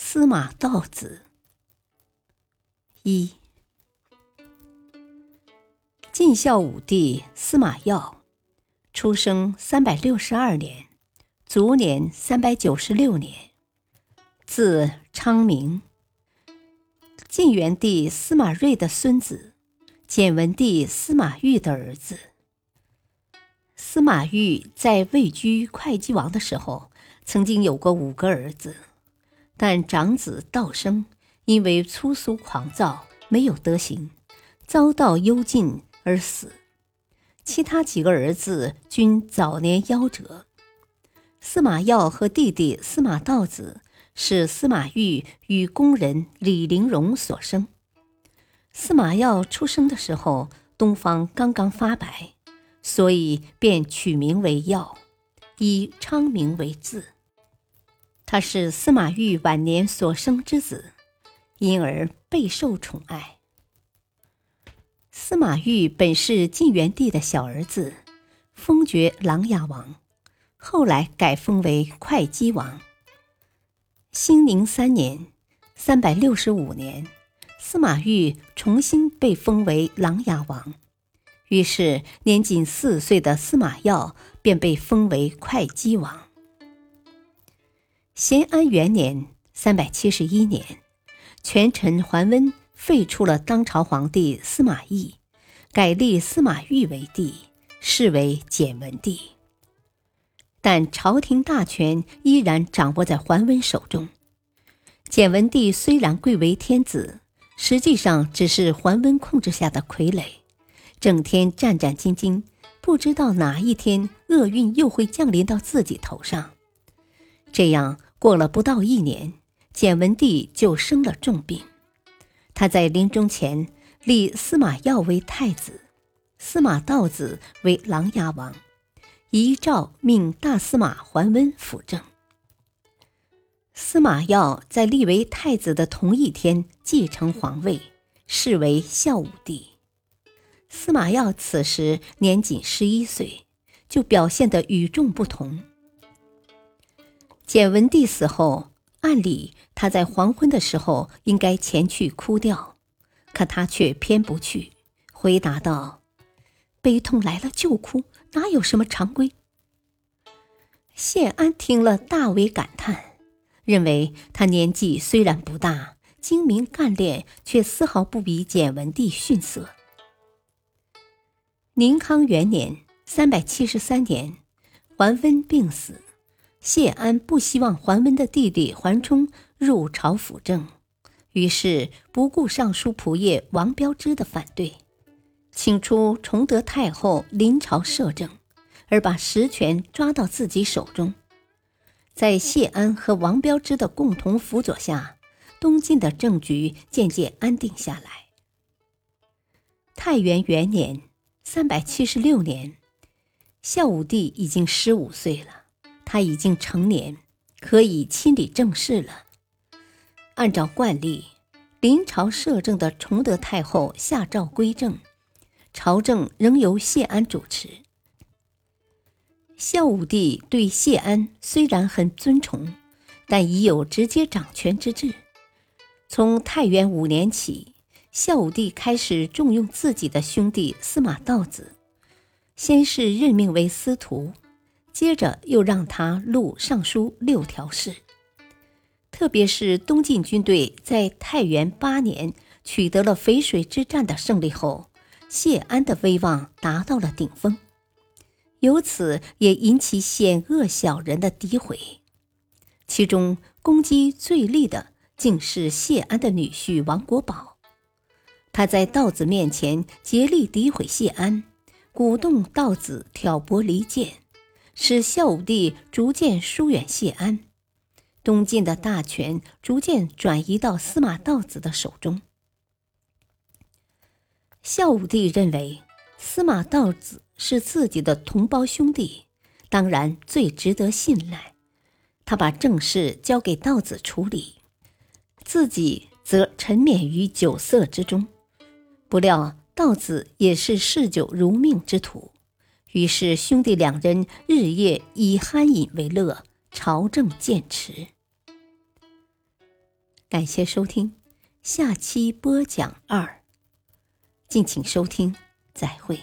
司马道子，一晋孝武帝司马曜，出生三百六十二年，卒年三百九十六年，字昌明，晋元帝司马睿的孙子，简文帝司马昱的儿子。司马昱在位居会稽王的时候，曾经有过五个儿子。但长子道生因为粗俗狂躁，没有德行，遭到幽禁而死。其他几个儿子均早年夭折。司马曜和弟弟司马道子是司马昱与宫人李陵容所生。司马曜出生的时候，东方刚刚发白，所以便取名为曜，以昌明为字。他是司马懿晚年所生之子，因而备受宠爱。司马懿本是晋元帝的小儿子，封爵琅琊王，后来改封为会稽王。兴宁三年（三百六十五年），司马懿重新被封为琅琊王，于是年仅四岁的司马曜便被封为会稽王。咸安元年（三百七十一年），权臣桓温废除了当朝皇帝司马懿，改立司马懿为帝，是为简文帝。但朝廷大权依然掌握在桓温手中。简文帝虽然贵为天子，实际上只是桓温控制下的傀儡，整天战战兢兢，不知道哪一天厄运又会降临到自己头上。这样。过了不到一年，简文帝就生了重病。他在临终前立司马曜为太子，司马道子为琅琊王，遗诏命大司马桓温辅政。司马曜在立为太子的同一天继承皇位，是为孝武帝。司马曜此时年仅十一岁，就表现得与众不同。简文帝死后，按理他在黄昏的时候应该前去哭吊，可他却偏不去，回答道：“悲痛来了就哭，哪有什么常规？”谢安听了大为感叹，认为他年纪虽然不大，精明干练，却丝毫不比简文帝逊色。宁康元年（三百七十三年），桓温病死。谢安不希望桓温的弟弟桓冲入朝辅政，于是不顾尚书仆射王彪之的反对，请出崇德太后临朝摄政，而把实权抓到自己手中。在谢安和王彪之的共同辅佐下，东晋的政局渐渐安定下来。太元元年（三百七十六年），孝武帝已经十五岁了。他已经成年，可以亲理政事了。按照惯例，临朝摄政的崇德太后下诏归政，朝政仍由谢安主持。孝武帝对谢安虽然很尊崇，但已有直接掌权之志。从太元五年起，孝武帝开始重用自己的兄弟司马道子，先是任命为司徒。接着又让他录尚书六条事，特别是东晋军队在太元八年取得了淝水之战的胜利后，谢安的威望达到了顶峰，由此也引起险恶小人的诋毁。其中攻击最厉的，竟是谢安的女婿王国宝，他在道子面前竭力诋毁谢安，鼓动道子挑拨离间。使孝武帝逐渐疏远谢安，东晋的大权逐渐转移到司马道子的手中。孝武帝认为司马道子是自己的同胞兄弟，当然最值得信赖。他把政事交给道子处理，自己则沉湎于酒色之中。不料道子也是嗜酒如命之徒，于是兄弟两人日夜以酣饮为乐，朝政渐弛。感谢收听，下期播讲二。敬请收听，再会。